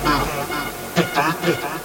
Stop it.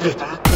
¿Está?